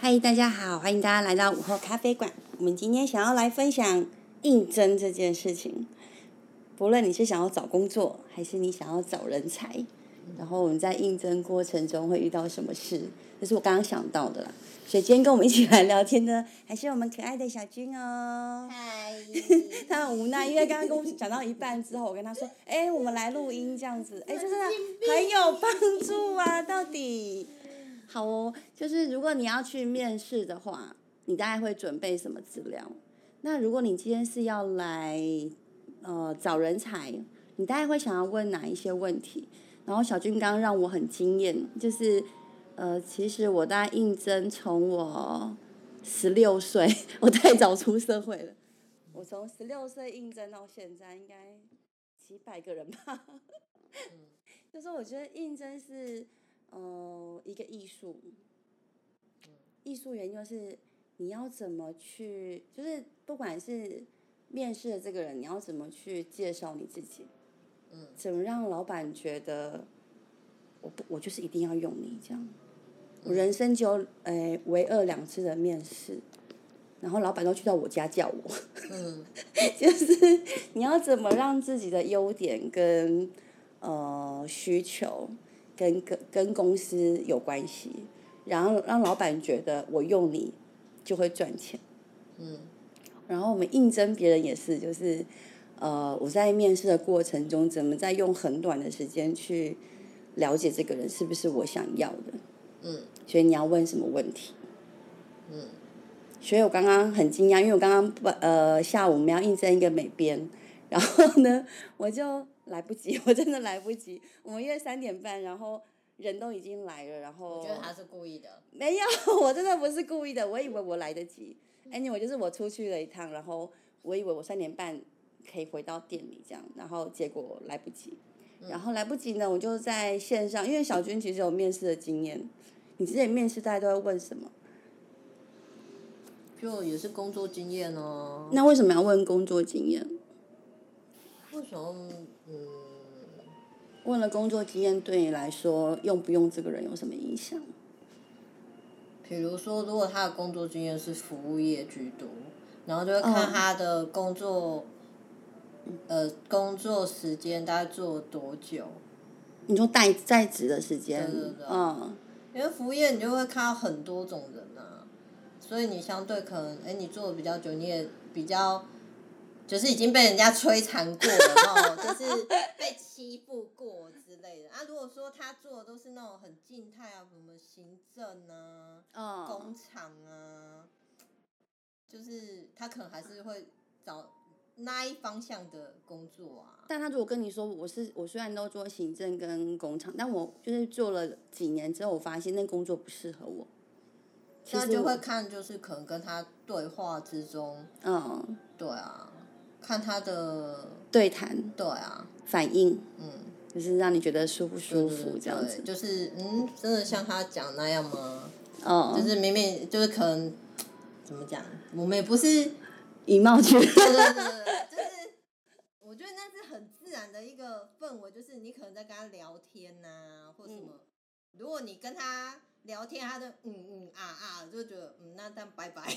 嗨，大家好，欢迎大家来到午后咖啡馆。我们今天想要来分享应征这件事情。不论你是想要找工作，还是你想要找人才，然后我们在应征过程中会遇到什么事，这是我刚刚想到的啦。所以今天跟我们一起来聊天的，还是我们可爱的小军哦。嗨，他很无奈，因为刚刚跟我讲到一半之后，我跟他说：“哎、我们来录音这样子，哎、这真的很有帮助啊！到底好哦，就是如果你要去面试的话，你大概会准备什么资料？那如果你今天是要来呃找人才，你大概会想要问哪一些问题？然后小军刚刚让我很惊艳，就是呃，其实我大概应征从我十六岁，我太早出社会了。我从十六岁应征到现在，应该几百个人吧。就是我觉得应征是呃一个艺术，艺术原因就是你要怎么去，就是不管是面试的这个人，你要怎么去介绍你自己，嗯，怎么让老板觉得我不我就是一定要用你这样。我人生就有诶唯二两次的面试，然后老板都去到我家叫我。嗯 就是你要怎么让自己的优点跟呃需求跟跟跟公司有关系，然后让老板觉得我用你就会赚钱。嗯然后我们应征别人也是，就是呃我在面试的过程中，怎么在用很短的时间去了解这个人是不是我想要的，嗯所以你要问什么问题。嗯所以我刚刚很惊讶，因为我刚刚不呃下午我们要应征一个美编，然后呢我就来不及，我真的来不及。我们约三点半，然后人都已经来了，然后我觉得他是故意的。没有，我真的不是故意的，我以为我来得及。anyway，就是我出去了一趟，然后我以为我三点半可以回到店里这样，然后结果来不及。然后来不及呢，我就在线上，因为小军其实有面试的经验，你之前面试大家都会问什么？就也是工作经验哦。那为什么要问工作经验？为什么？嗯，问了工作经验对你来说用不用这个人有什么影响？比如说，如果他的工作经验是服务业居多，然后就会看嗯他的工作，呃，工作时间大概做多久。你说在在职的时间，对对对嗯，因为服务业你就会看到很多种人啊，所以你相对可能，哎，你做的比较久，你也比较，就是已经被人家摧残过了，然后就是被欺负过之类的。啊，如果说他做的都是那种很静态啊，什么行政啊、嗯工厂啊，就是他可能还是会找那一方向的工作啊。但他如果跟你说我是我虽然都做行政跟工厂，但我就是做了几年之后，我发现那工作不适合我。其那就会看，就是可能跟他对话之中，嗯对啊，看他的对谈。对啊，反应，嗯，就是让你觉得舒不舒服这样子。就是嗯，真的像他讲那样吗？哦，就是明明就是可能怎么讲，我们也不是，以貌取人。对对对对对，就是我觉得那是很自然的一个氛围，就是你可能在跟他聊天呐、或什么，如果你跟他聊天，他就嗯嗯啊啊，就觉得嗯，那但拜拜。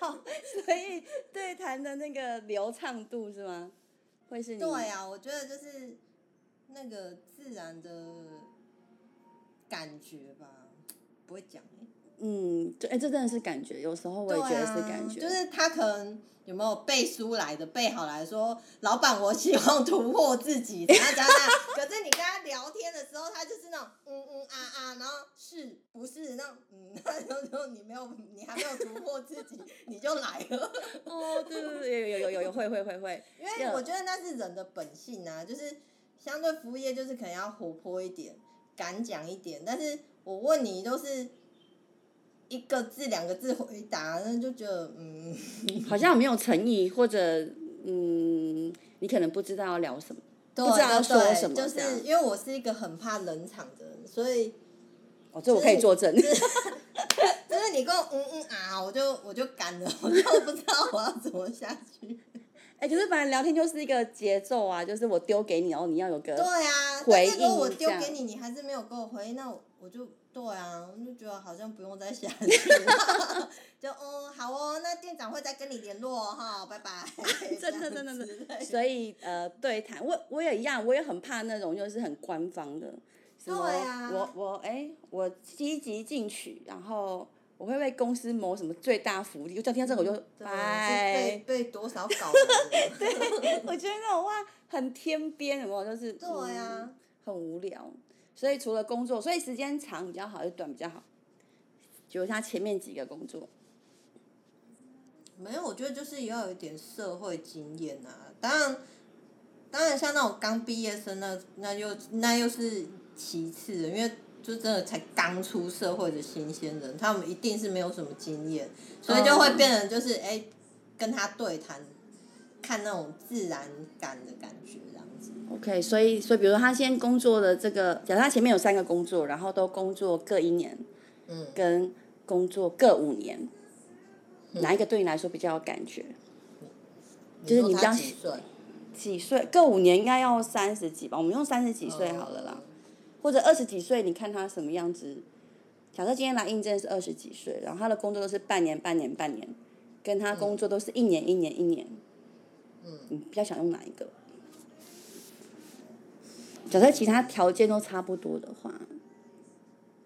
好，所以对谈的那个流畅度是吗？会是你对啊，我觉得就是那个自然的感觉吧，不会讲欸嗯，对，哎，这真的是感觉，有时候我也觉得是感觉，啊就是他可能有没有背书来的，背好来说，老板，我希望突破自己，怎样怎样。可是你跟他聊天的时候，他就是那种嗯嗯啊啊，然后是不是那种嗯，然后就你没有，你还没有突破自己，你就来了。哦，对对对，有有有有有会会会会，因为我觉得那是人的本性啊，就是相对服务业就是可能要活泼一点，敢讲一点。但是我问你都是一个字两个字回答，那就觉得嗯，好像没有诚意，或者嗯，你可能不知道要聊什么。对不知道要说什么就是因为我是一个很怕冷场的人，所以哦，这我可以作证。就是 你跟我嗯嗯啊，我就我就干了，我就不知道我要怎么下去。哎、可是反正聊天就是一个节奏啊，就是我丢给你，然后你要有个对啊，回如果我丢给你，你还是没有给我回应，那我我就对啊，我就觉得好像不用再下去了，就嗯好哦，那店长会再跟你联络哈，拜拜。真的真的真的，所以呃，对谈我我也一样，我也很怕那种就是很官方的，对啊我我哎、我积极进取，然后我会为公司谋什么最大福利，我只要听到这个我就拜被。被多少搞的？我觉得那种话很天边，有没有？就是对啊嗯很无聊。所以除了工作，所以时间长比较好，还是短比较好？就是他前面几个工作，没有，我觉得就是也要有一点社会经验啊。当然，当然像那种刚毕业生那那又那又是其次的，因为就真的才刚出社会的新鲜人，他们一定是没有什么经验，所以就会变成就是哎、跟他对谈，看那种自然感的感觉这样子。OK，所以所以比如说他先工作的这个，假设他前面有三个工作，然后都工作各一年，嗯，跟工作各五年，哪一个对你来说比较有感觉？就是你说比较几岁？几岁？各五年应该要三十几吧？我们用三十几岁好了啦，或者二十几岁，你看他什么样子？假设今天来应征是二十几岁，然后他的工作都是半年、半年、半年，跟他工作都是一年、一年、一年，嗯，你比较想用哪一个？假设其他条件都差不多的话，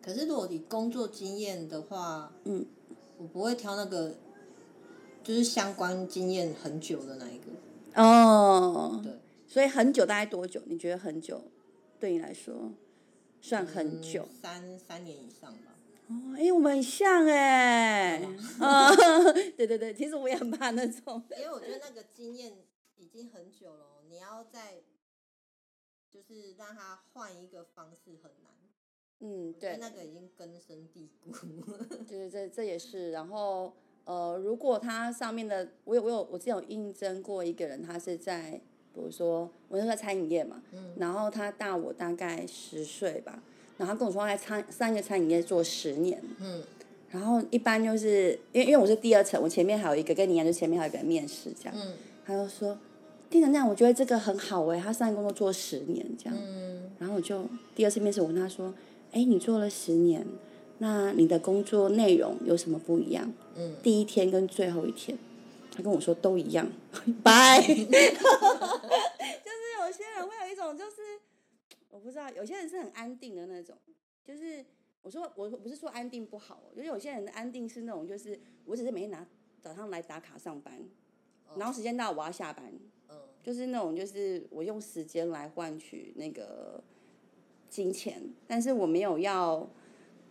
可是如果你工作经验的话，嗯，我不会挑那个，就是相关经验很久的那一个。哦，对，所以很久大概多久？你觉得很久对你来说算很久？嗯三三年以上吧。哦，哎、我们很像哎 真嗯，对对对，其实我也很怕那种。因为我觉得那个经验已经很久了哦，你要再就是让他换一个方式很难。嗯，对，那个已经根深蒂固。对对对这也是。然后呃，如果他上面的，我有我有我之前有应征过一个人，他是在比如说我那时候在餐饮业嘛，嗯。然后他大我大概十岁吧，然后他跟我说他在餐三个餐饮业做十年，嗯。然后一般就是因为因为我是第二层，我前面还有一个跟你一样，就前面还有一个人面试这样，嗯。他就说店长这样，我觉得这个很好哎、他上一个工作做十年这样，嗯。然后我就第二次面试我问他说，哎，你做了十年，那你的工作内容有什么不一样？嗯，第一天跟最后一天，他跟我说都一样，拜。就是有些人会有一种就是我不知道，有些人是很安定的那种，就是我说我不是说安定不好哦，就是有些人的安定是那种就是我只是每天拿早上来打卡上班，然后时间到我要下班，嗯就是那种就是我用时间来换取那个金钱，但是我没有要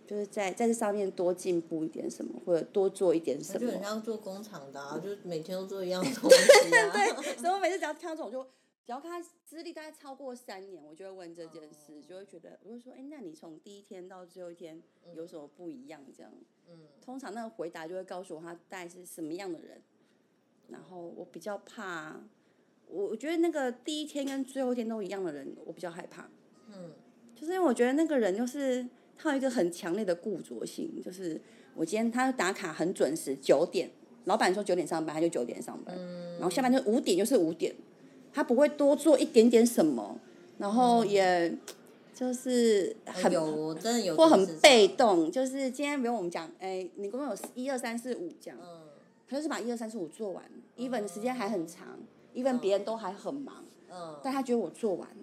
就是在在这上面多进步一点什么，或者多做一点什么我就很。像做工厂的啊，就每天都做一样的 东西啊。对所以我每次只要听到这种，就只要看他资历大概超过三年，我就会问这件事，就会觉得我就说，哎、那你从第一天到最后一天有什么不一样？这样，嗯通常那个回答就会告诉我他大概是什么样的人。然后我比较怕，我我觉得那个第一天跟最后一天都一样的人，我比较害怕。嗯就是因为我觉得那个人就是他有一个很强烈的固着性，就是我今天他打卡很准时，九点，老板说九点上班，他就九点上班，嗯然后下班就五点就是五点，他不会多做一点点什么，然后也就是很有真的有或很。被动，就是今天比如我们讲，哎，你工作有一二三四五这样，嗯他就是把一二三四五做完，even 时间还很长，even 别人都还很忙，嗯。但他觉得我做完了。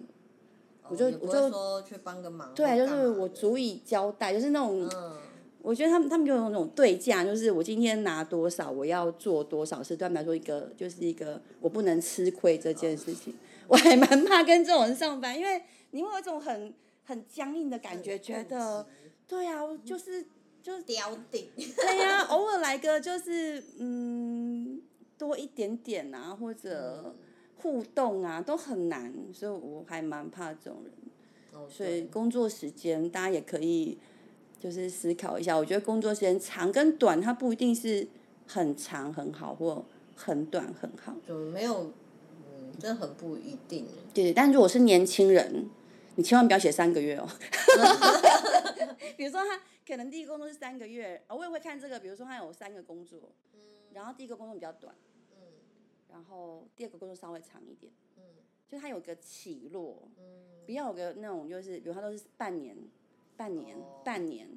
我就我就说去帮个忙。对，就是我足以交代，就是那种，嗯我觉得他们他们就有那种对价，就是我今天拿多少，我要做多少事，对他们来说一个就是一个我不能吃亏这件事情，我还蛮怕跟这种人上班，因为你会有一种很很僵硬的感觉，觉得对啊，就是就是刁顶。对呀、偶尔来个就是嗯多一点点啊，或者互动啊，都很难，所以我还蛮怕这种人。哦所以工作时间大家也可以就是思考一下，我觉得工作时间长跟短，它不一定是很长很好或很短很好。就没有，嗯，这很不一定。对，但如果是年轻人，你千万不要写三个月哦。比如说他可能第一个工作是三个月，啊我也会看这个。比如说他有三个工作，然后第一个工作比较短，嗯然后第二个工作稍微长一点，嗯就它有个起落，嗯不要有个那种就是，比如他都是半年、半年、哦半年，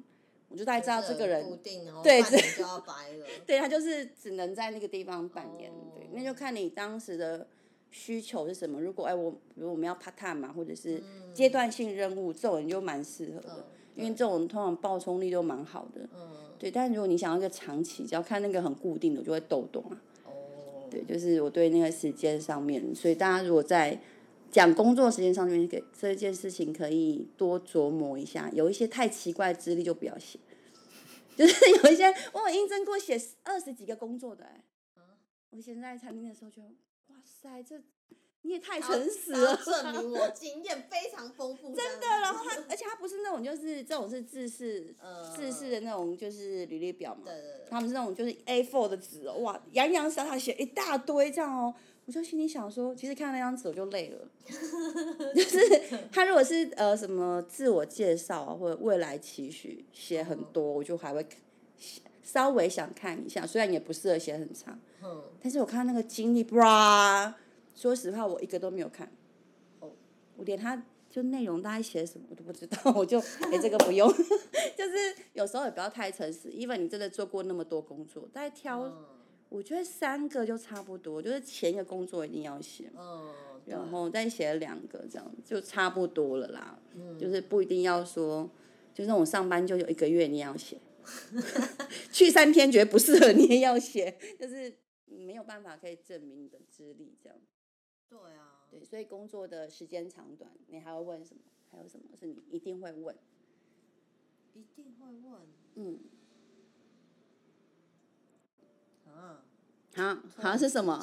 我就大概知道这个人固定，然后对就要白了。对他就是只能在那个地方半年，哦对，那就看你当时的需求是什么。如果哎我比如我们要 part time 嘛，或者是阶段性任务，这种人就蛮适合的，嗯因为这种通常爆冲力都蛮好的。嗯，对，但如果你想要一个长期，只要看那个很固定的，我就会抖动啊。哦，对，就是我对那个时间上面，所以大家如果在讲工作时间上面，给这件事情可以多琢磨一下。有一些太奇怪的资历就不要写，就是有一些我有应征过写二十几个工作的、欸，我以前在餐厅的时候就，哇塞，这你也太诚实了。证明我 经验非常丰富。真的，然后他，而且他不是那种就是这种是自式、嗯自式的那种就是履历表嘛，对对对，他们是那种就是 A4 的纸哦，哇，洋洋洒洒写一大堆这样哦，我就心里想说，其实看那张纸我就累了，就是他如果是呃什么自我介绍啊或者未来期许写很多，我就还会稍微想看一下，虽然也不适合写很长，嗯，但是我看那个经历，哇，说实话我一个都没有看，哦，我连他。就内容大概写什么我都不知道，我就哎、这个不用，就是有时候也不要太诚实。even 你真的做过那么多工作，再挑嗯我觉得三个就差不多，就是前一个工作一定要写，嗯，然后再写两个，这样就差不多了啦。嗯就是不一定要说，就那种上班就有一个月你也要写，去三天觉得不适合你也要写，就是没有办法可以证明你的资历这样。对啊，对，所以工作的时间长短，你还会问什么？还有什么是你一定会问？一定会问嗯，啊。好，好是什么？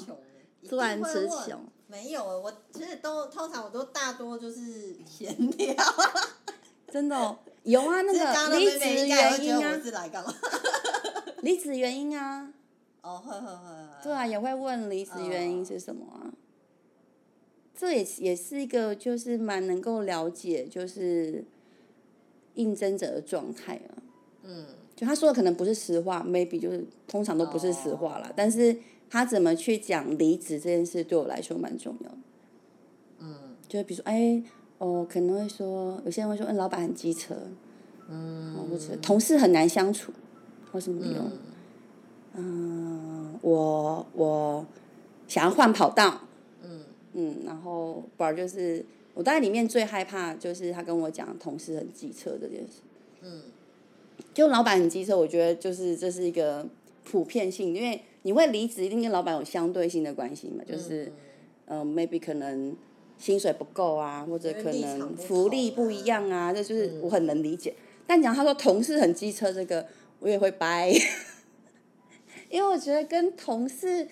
突然一定会词问穷没有，我其实都通常我都大多就是 闲聊。真的哦、有啊，那个离职原因啊？离职原因啊，哦，会会会。对啊，也会问离职原因是什么啊？这也也是一个就是蛮能够了解就是应征者的状态啊。嗯，就他说的可能不是实话，maybe 就是通常都不是实话啦。哦但是他怎么去讲离职这件事，对我来说蛮重要的。嗯就是比如说，哎，哦，可能会说，有些人会说，嗯，老板很机车，嗯，或者同事很难相处，或什么理由？嗯嗯，我我想要换跑道，嗯嗯，然后不然就是我大概里面最害怕就是他跟我讲同事很机车这件事。嗯就老板很机车，我觉得就是这是一个普遍性，因为你会离职一定跟老板有相对性的关系嘛，就是嗯、呃 maybe 可能薪水不够啊，或者可能福利不一样啊，这就是嗯我很能理解。但讲他说同事很机车这个，我也会掰，因为我觉得跟同事。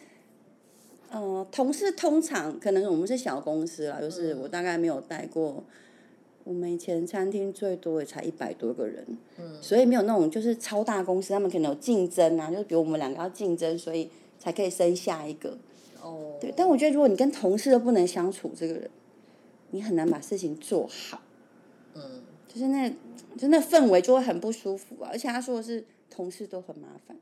呃，同事通常可能我们是小公司啦，就是我大概没有带过，我们以前餐厅最多也才一百多个人，嗯所以没有那种就是超大公司，他们可能有竞争啊，就是比如我们两个要竞争，所以才可以生下一个。哦，对，但我觉得如果你跟同事都不能相处，这个人，你很难把事情做好，嗯就是那，就那氛围就会很不舒服啊。而且他说的是同事都很麻烦，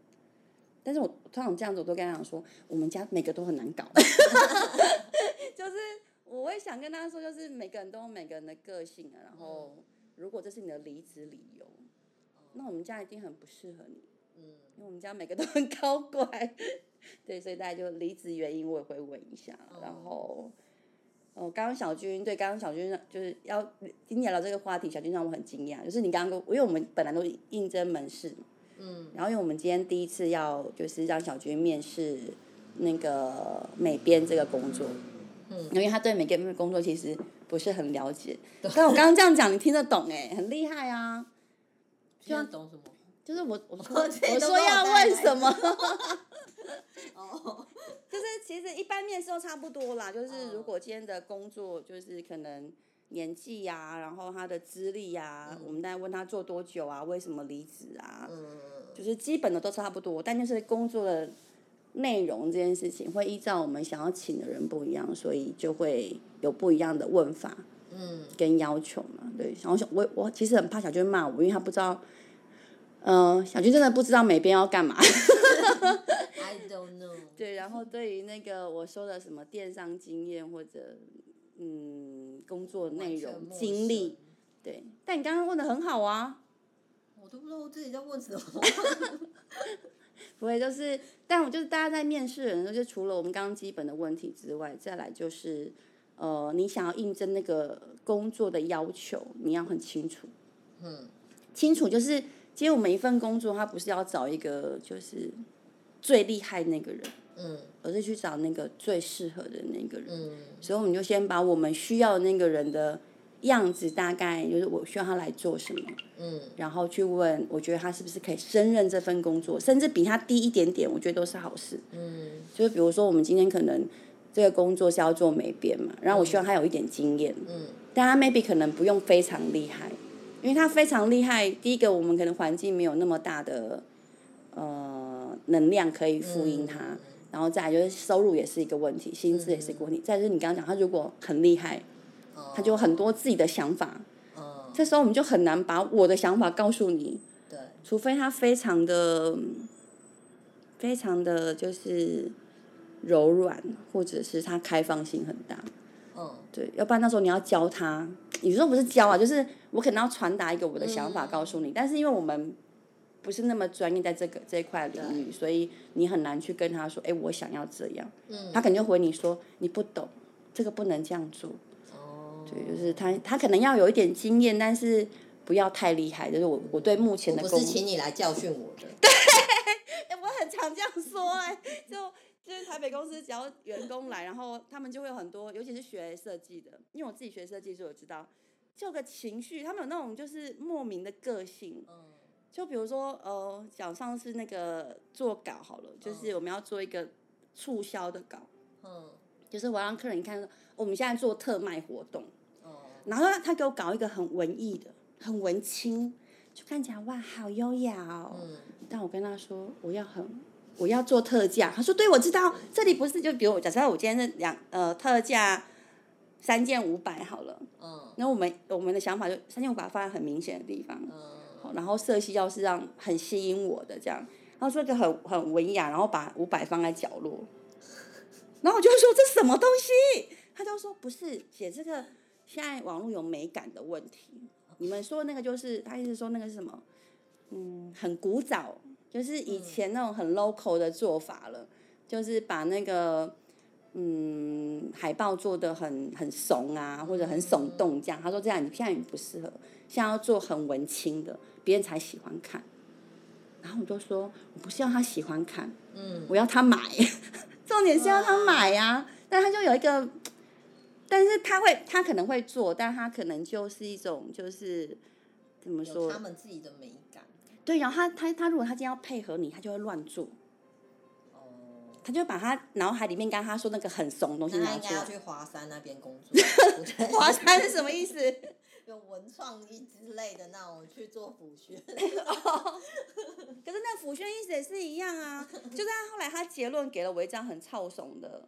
但是我通常这样子，我都跟他讲说，我们家每个都很难搞，就是我会想跟他说，就是每个人都有每个人的个性啊，然后如果这是你的离职理由，那我们家一定很不适合你。嗯。因为我们家每个都很高乖，对，所以大家就离职原因我也会问一下，然后，哦，刚刚小军对，刚刚小军就是要今天聊这个话题，小军让我很惊讶，就是你刚刚跟我，因为我们本来都应征门市嘛，嗯。然后因为我们今天第一次要就是让小军面试那个美编这个工作，嗯。因为他对美编的工作其实不是很了解，但我刚刚这样讲你听得懂哎，很厉害啊，现在懂什么？就是我我说 我我说要问什么。哦，就是其实一般面试都差不多啦，就是嗯。如果今天的工作就是可能年纪呀、然后他的资历呀、我们大概问他做多久啊，为什么离职啊，嗯就是基本的都差不多，但就是工作的内容这件事情会依照我们想要请的人不一样，所以就会有不一样的问法嗯跟要求嘛。对，然后小我我其实很怕小娟骂我，因为他不知道，嗯、小军真的不知道美编要干嘛。I don't know。对，然后对于那个我说的什么电商经验或者嗯工作内容经历，对，但你刚刚问的很好啊，我我都不知道我自己在问什么。不会，就是，但我就是大家在面试人的时候，就除了我们刚刚基本的问题之外，再来就是，呃，你想要应征那个工作的要求，你要很清楚。嗯。清楚就是，其实我们一份工作，它不是要找一个就是最厉害那个人，嗯。而是去找那个最适合的那个人。嗯。所以我们就先把我们需要的那个人的样子，大概就是我需要他来做什么，嗯。然后去问，我觉得他是不是可以胜任这份工作，甚至比他低一点点，我觉得都是好事。嗯。就是比如说，我们今天可能这个工作是要做美编嘛，然后我希望他有一点经验，嗯。但他 maybe 可能不用非常厉害，因为他非常厉害，第一个我们可能环境没有那么大的呃能量可以复印他，然后再来就是收入也是一个问题，薪资也是一个问题，再就是你刚刚讲他如果很厉害，他就有很多自己的想法，哦，这时候我们就很难把我的想法告诉你，对，除非他非常的非常的就是柔软，或者是他开放性很大。嗯。对，要不然那时候你要教他，有时候不是教啊，就是我可能要传达一个我的想法告诉你，但是因为我们不是那么专业在这个这一块领域，所以你很难去跟他说，哎，我想要这样，嗯，他肯定回你说你不懂，这个不能这样做。哦，对，就是他他可能要有一点经验，但是不要太厉害，就是我我对目前的工不是请你来教训我的。哎、我很常这样说哎、就就是台北公司只要员工来，然后他们就会有很多，尤其是学设计的，因为我自己学设计，所以我知道，就有个情绪，他们有那种就是莫名的个性，嗯就比如说呃，讲上次那个做稿好了，就是我们要做一个促销的稿，嗯。就是我让客人看，我们现在做特卖活动，哦。然后他给我搞一个很文艺的，很文青，就看起来哇，好优雅哦。嗯。但我跟他说我要很我要做特价，他说对，我知道，这里不是就比如我假设我今天是两呃特价三件五百好了，嗯。那我们我们的想法就三件五百放在很明显的地方，嗯。好然后色系要是让很吸引我的这样，然后说一个很很文雅，然后把五百放在角落，然后我就说这什么东西？他就说不是姐，这个现在网络有美感的问题。你们说那个就是他意思说那个是什么？嗯，很古早，就是以前那种很 local 的做法了，就是把那个嗯海报做的很很怂啊，或者很耸动这样。他说这样你现在你不适合，现在要做很文青的，别人才喜欢看。然后我就说，我不是要他喜欢看，嗯我要他买，重点是要他买呀、但他就有一个，但是他会，他可能会做，但他可能就是一种就是怎么有说他？们自己的美感。对，然后他他他如果他今天要配合你，他就会乱做，哦，他就把他脑海里面刚刚他说那个很怂的东西拿出来。该要去华山那边工作。华山是什么意思？有文创意之类的那种去做辅训。可是那辅宣意思也是一样啊，就是他后来他结论给了我一张很操怂的，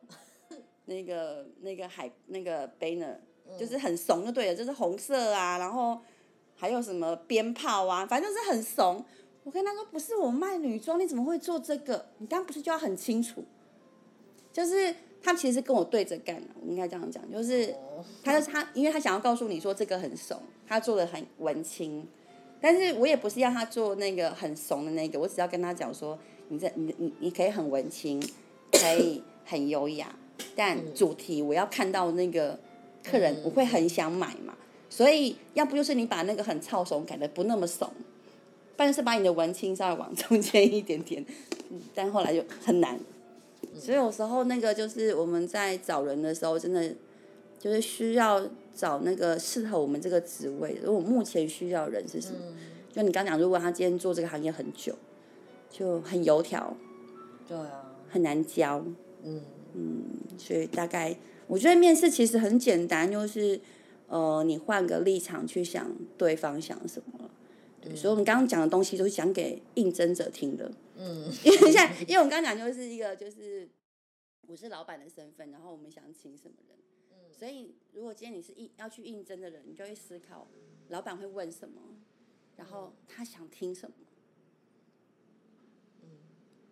那个那个海那个 banner，就是很怂就对了，就是红色啊，然后还有什么鞭炮啊，反正就是很怂。我跟他说不是我卖女装，你怎么会做这个？你当然不是就要很清楚，就是他其实跟我对着干，我应该这样讲，就是。他就他，因为他想要告诉你说这个很怂，他做的很文青，但是我也不是要他做那个很怂的那个，我只要跟他讲说，你这你你你可以很文青，可以很优雅，但主题我要看到那个客人，我会很想买嘛，所以要不就是你把那个很操怂改的不那么怂，不然是把你的文青稍微往中间一点点，但后来就很难，所以有时候那个就是我们在找人的时候，真的。就是需要找那个适合我们这个职位的。如果目前需要的人是什么？就你刚讲，如果他今天做这个行业很久，就很油条，对啊，很难教，嗯所以大概我觉得面试其实很简单，就是呃，你换个立场去想对方想什么了。对，所以我们刚刚讲的东西都是讲给应征者听的。嗯 因为现在，因为我们刚刚讲就是一个就是我是老板的身份，然后我们想请什么人。嗯所以，如果今天你是应要去应征的人，你就会思考老板会问什么，然后他想听什么。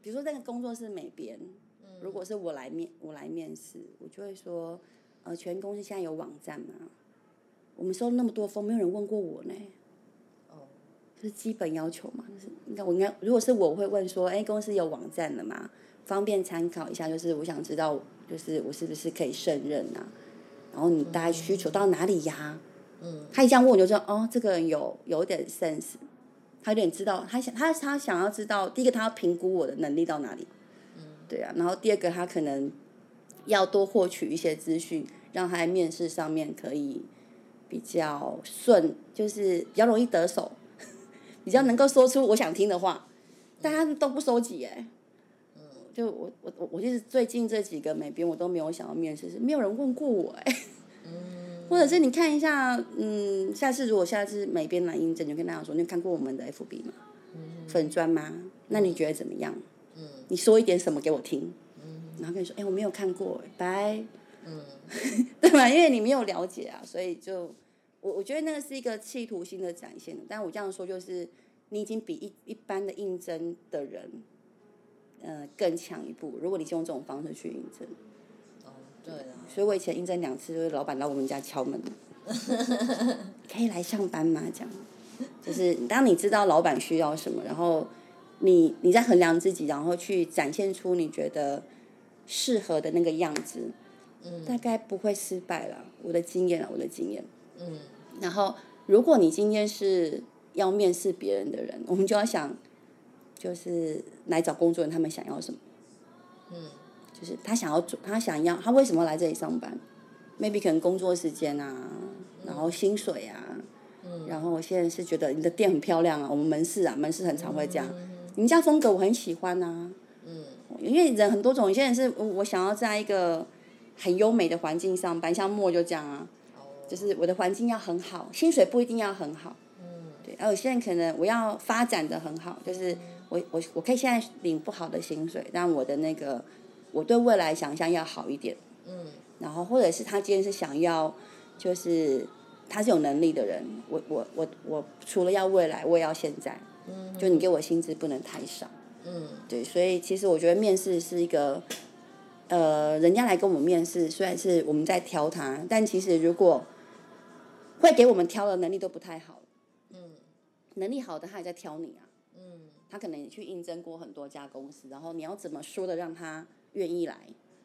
比如说这个工作是美编，如果是我来面我来面试，我就会说，呃，全公司现在有网站吗？我们收那么多封，没有人问过我呢。是基本要求嘛，就是应该我应该如果是我会问说，哎，公司有网站了吗？方便参考一下，就是我想知道，就是我是不是可以胜任啊？然后你大概需求到哪里呀？嗯，他一这样问我就说，哦，这个人有有点 sense，他有点知道，他想他他想要知道，第一个他要评估我的能力到哪里，嗯，对啊，然后第二个他可能要多获取一些资讯，让他在面试上面可以比较顺，就是比较容易得手，比较能够说出我想听的话，大家都不收集哎。就我我我我就是最近这几个美编我都没有想要面试，是没有人问过我哎，或者是你看一下，嗯，下次如果下次美编来应征，就跟大家说，你有看过我们的 FB 吗？粉砖吗？那你觉得怎么样？你说一点什么给我听？然后跟你说，哎，我没有看过，拜。对吧？因为你没有了解啊，所以就我我觉得那个是一个企图心的展现。但我这样说就是，你已经比一一般的应征的人。呃，更强一步。如果你是用这种方式去应征，哦，对了。所以我以前应征两次，就是老板来我们家敲门，可以来上班吗？这样，就是当你知道老板需要什么，然后你你在衡量自己，然后去展现出你觉得适合的那个样子，嗯，大概不会失败了。我的经验啊，我的经验。嗯。然后，如果你今天是要面试别人的人，我们就要想。就是来找工作人，他们想要什么？嗯，就是他想要做，他想要，他为什么来这里上班？maybe 可能工作时间啊，然后薪水啊，嗯，然后我现在是觉得你的店很漂亮啊，我们门市啊，门市很常会这样，你们家风格我很喜欢啊，嗯，因为人很多种，有些人是我想要在一个很优美的环境上班，像莫就这样啊，就是我的环境要很好，薪水不一定要很好，嗯，对，而有些人可能我要发展的很好，就是。我我我可以现在领不好的薪水，但我的那个我对未来想象要好一点。嗯。然后或者是他今天是想要，就是他是有能力的人，我我我我除了要未来，我也要现在。嗯。就你给我薪资不能太少。嗯。对，所以其实我觉得面试是一个，呃，人家来跟我们面试，虽然是我们在挑他，但其实如果会给我们挑的能力都不太好。嗯。能力好的他也在挑你啊。嗯。他可能也去应征过很多家公司，然后你要怎么说的让他愿意来？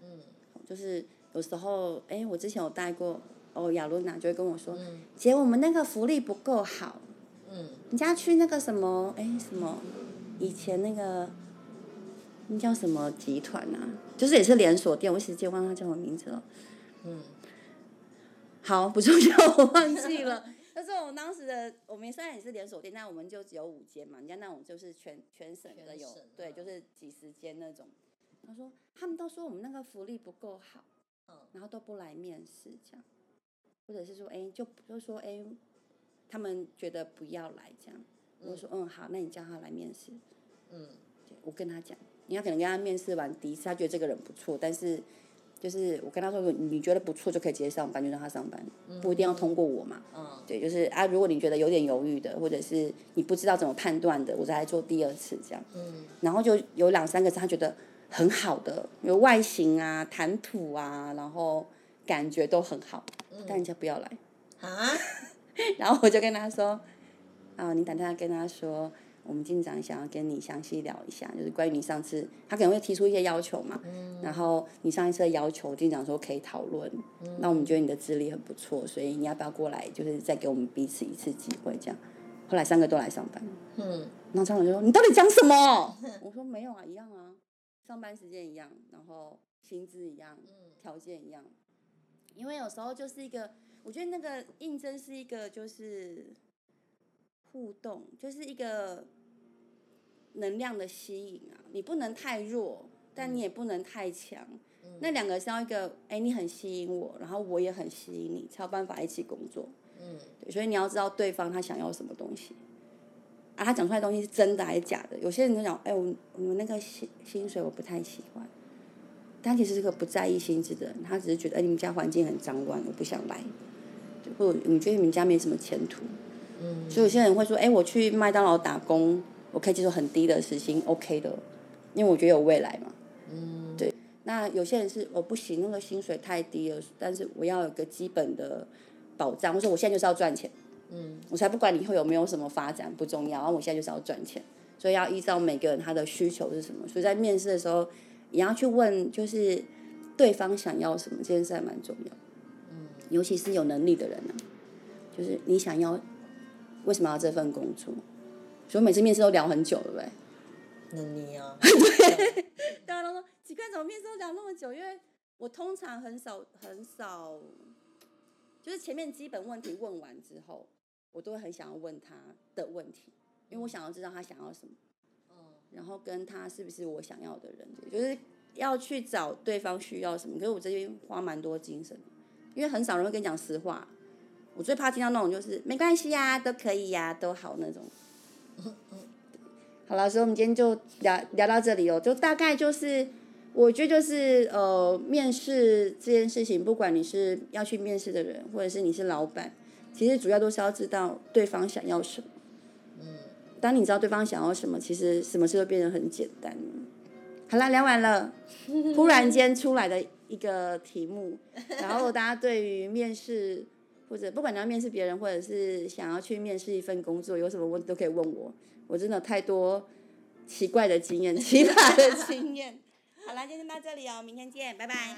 嗯，就是有时候，哎，我之前有带过，哦，亚伦娜就会跟我说，姐，我们那个福利不够好，嗯，你家去那个什么，哎，什么，以前那个，那叫什么集团啊？就是也是连锁店，我一时间忘了叫什么名字了。嗯，好，不重要，我忘记了。但是我们当时的，我们虽然也是连锁店，但我们就只有五间嘛。人家那种就是全全省的有，对，就是几十间那种。他说他们都说我们那个福利不够好，嗯，然后都不来面试这样，或者是说，哎，就就说，哎，他们觉得不要来这样。我说，嗯，好，那你叫他来面试。嗯，我跟他讲，你要可能跟他面试完第一次，他觉得这个人不错，但是。就是我跟他说，你觉得不错就可以直接上班，就让他上班，不一定要通过我嘛。嗯对，就是啊，如果你觉得有点犹豫的，或者是你不知道怎么判断的，我再来做第二次这样。嗯然后就有两三个是他觉得很好的，有外形啊、谈吐啊，然后感觉都很好，但人家不要来。啊？然后我就跟他说，啊，你打电话跟他说。我们经常想要跟你详细聊一下，就是关于你上次，他可能会提出一些要求嘛，然后你上一次的要求，经常说可以讨论，那我们觉得你的资历很不错，所以你要不要过来，就是再给我们彼此一次机会这样。后来三个都来上班，嗯，然后张总就说：“你到底讲什么？” 我说：“没有啊，一样啊，上班时间一样，然后薪资一样，条件一样。因为有时候就是一个，我觉得那个应征是一个就是。”互动就是一个能量的吸引啊，你不能太弱，但你也不能太强。那两个是要一个，哎，你很吸引我，然后我也很吸引你，才有办法一起工作。嗯，对，所以你要知道对方他想要什么东西，啊，他讲出来的东西是真的还是假的？有些人就讲，哎，我我们那个薪薪水我不太喜欢，但其实是个不在意薪资的人，他只是觉得，哎，你们家环境很脏乱，我不想来，或者你觉得你们家没什么前途。嗯所以有些人会说：“哎，我去麦当劳打工，我可以接受很低的时薪，OK 的，因为我觉得有未来嘛。”嗯，对。那有些人是我不行，那个薪水太低了，但是我要有个基本的保障，或者我现在就是要赚钱。嗯，我才不管你以后有没有什么发展，不重要。然后我现在就是要赚钱，所以要依照每个人他的需求是什么。所以在面试的时候，也要去问，就是对方想要什么，这件事还蛮重要。嗯，尤其是有能力的人呢、就是你想要为什么要这份工作？所以我每次面试都聊很久，对不对？那你啊 大家都说奇怪，怎么面试都聊那么久？因为我通常很少很少，就是前面基本问题问完之后，我都会很想要问他的问题，因为我想要知道他想要什么，嗯然后跟他是不是我想要的人，就是要去找对方需要什么。可是我这边花蛮多精神，因为很少人会跟你讲实话。我最怕听到那种就是没关系呀、都可以呀、都好那种。好了，所以我们今天就聊聊到这里哦，就大概就是，我觉得就是呃，面试这件事情，不管你是要去面试的人，或者是你是老板，其实主要都是要知道对方想要什么。嗯，当你知道对方想要什么，其实什么事都变得很简单。好啦，聊完了，突然间出来的一个题目，然后大家对于面试或者不管你要面试别人，或者是想要去面试一份工作，有什么问题都可以问我。我真的太多奇怪的经验、奇葩的经验。好啦，今天到这里哦，明天见，拜拜。